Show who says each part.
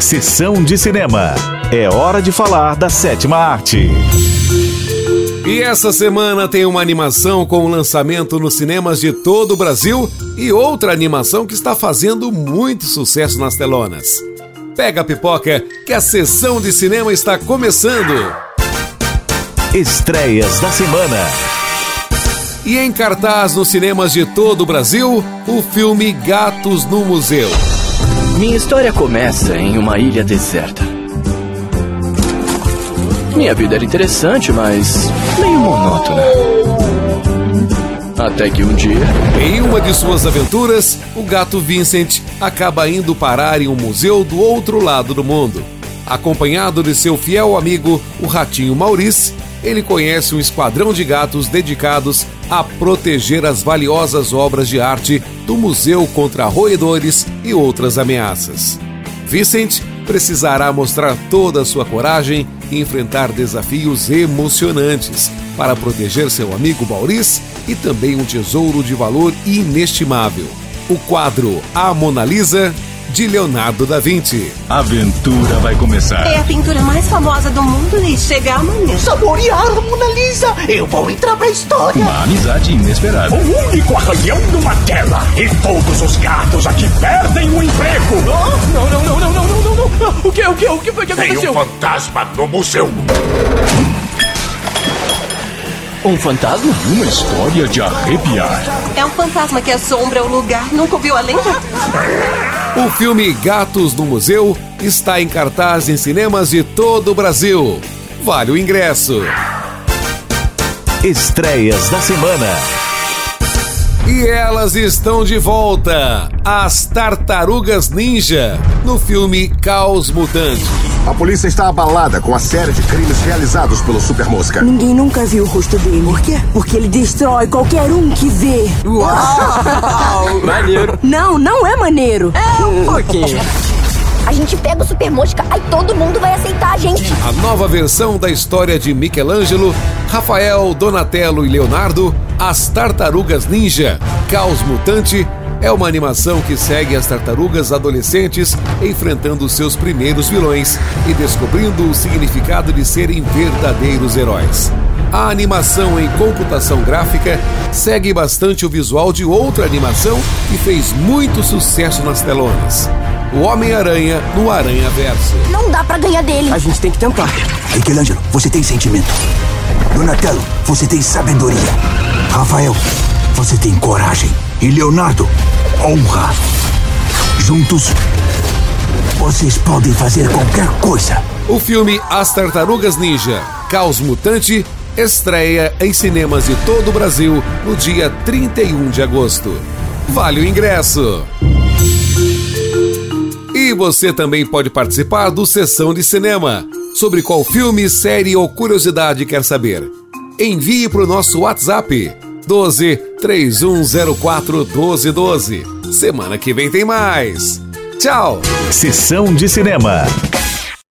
Speaker 1: Sessão de cinema. É hora de falar da sétima arte.
Speaker 2: E essa semana tem uma animação com o lançamento nos cinemas de todo o Brasil e outra animação que está fazendo muito sucesso nas telonas. Pega a pipoca que a sessão de cinema está começando.
Speaker 1: Estreias da semana.
Speaker 2: E em cartaz nos cinemas de todo o Brasil, o filme Gatos no Museu.
Speaker 3: Minha história começa em uma ilha deserta. Minha vida era interessante, mas meio monótona. Até que um dia.
Speaker 2: Em uma de suas aventuras, o gato Vincent acaba indo parar em um museu do outro lado do mundo. Acompanhado de seu fiel amigo, o ratinho Maurice, ele conhece um esquadrão de gatos dedicados a proteger as valiosas obras de arte do museu contra roedores e outras ameaças. Vincent precisará mostrar toda a sua coragem e enfrentar desafios emocionantes para proteger seu amigo Maurice e também um tesouro de valor inestimável. O quadro A Mona Lisa de Leonardo da Vinci.
Speaker 1: A aventura vai começar.
Speaker 4: É a pintura mais famosa do mundo e chega amanhã.
Speaker 5: Saborear a Mona Lisa! Eu vou entrar pra história!
Speaker 1: Uma amizade inesperada.
Speaker 6: O único arranhão numa tela! E todos os gatos aqui perdem o emprego!
Speaker 3: Oh, não, não, não, não, não, não, não, não! O que, o que, o que foi que
Speaker 6: Tem
Speaker 3: aconteceu?
Speaker 6: um fantasma no museu!
Speaker 3: Um fantasma?
Speaker 1: Uma história de arrepiar.
Speaker 4: É um fantasma que assombra o lugar. Nunca ouviu a lenda?
Speaker 2: O filme Gatos no Museu está em cartaz em cinemas de todo o Brasil. Vale o ingresso.
Speaker 1: Estreias da semana.
Speaker 2: E elas estão de volta. As Tartarugas Ninja, no filme Caos Mutante.
Speaker 7: A polícia está abalada com a série de crimes realizados pelo Super Mosca.
Speaker 8: Ninguém nunca viu o rosto dele. Por quê? Porque ele destrói qualquer um que vê.
Speaker 3: Maneiro.
Speaker 8: Não, não é maneiro.
Speaker 3: Um pouquinho.
Speaker 9: A gente pega o Super Mosca, aí todo mundo vai aceitar a gente.
Speaker 2: A nova versão da história de Michelangelo, Rafael, Donatello e Leonardo, As Tartarugas Ninja, Caos Mutante, é uma animação que segue as tartarugas adolescentes enfrentando seus primeiros vilões e descobrindo o significado de serem verdadeiros heróis. A animação em computação gráfica segue bastante o visual de outra animação que fez muito sucesso nas telonas. O Homem-Aranha no Aranha Verso.
Speaker 9: Não dá pra ganhar dele.
Speaker 3: A gente tem que tentar.
Speaker 5: Michelangelo, você tem sentimento. Donatello, você tem sabedoria. Rafael, você tem coragem. E Leonardo, honra. Juntos, vocês podem fazer qualquer coisa.
Speaker 2: O filme As Tartarugas Ninja Caos Mutante estreia em cinemas de todo o Brasil no dia 31 de agosto. Vale o ingresso! E você também pode participar do Sessão de Cinema. Sobre qual filme, série ou curiosidade quer saber? Envie para o nosso WhatsApp 12 3104 1212. Semana que vem tem mais. Tchau!
Speaker 1: Sessão de cinema.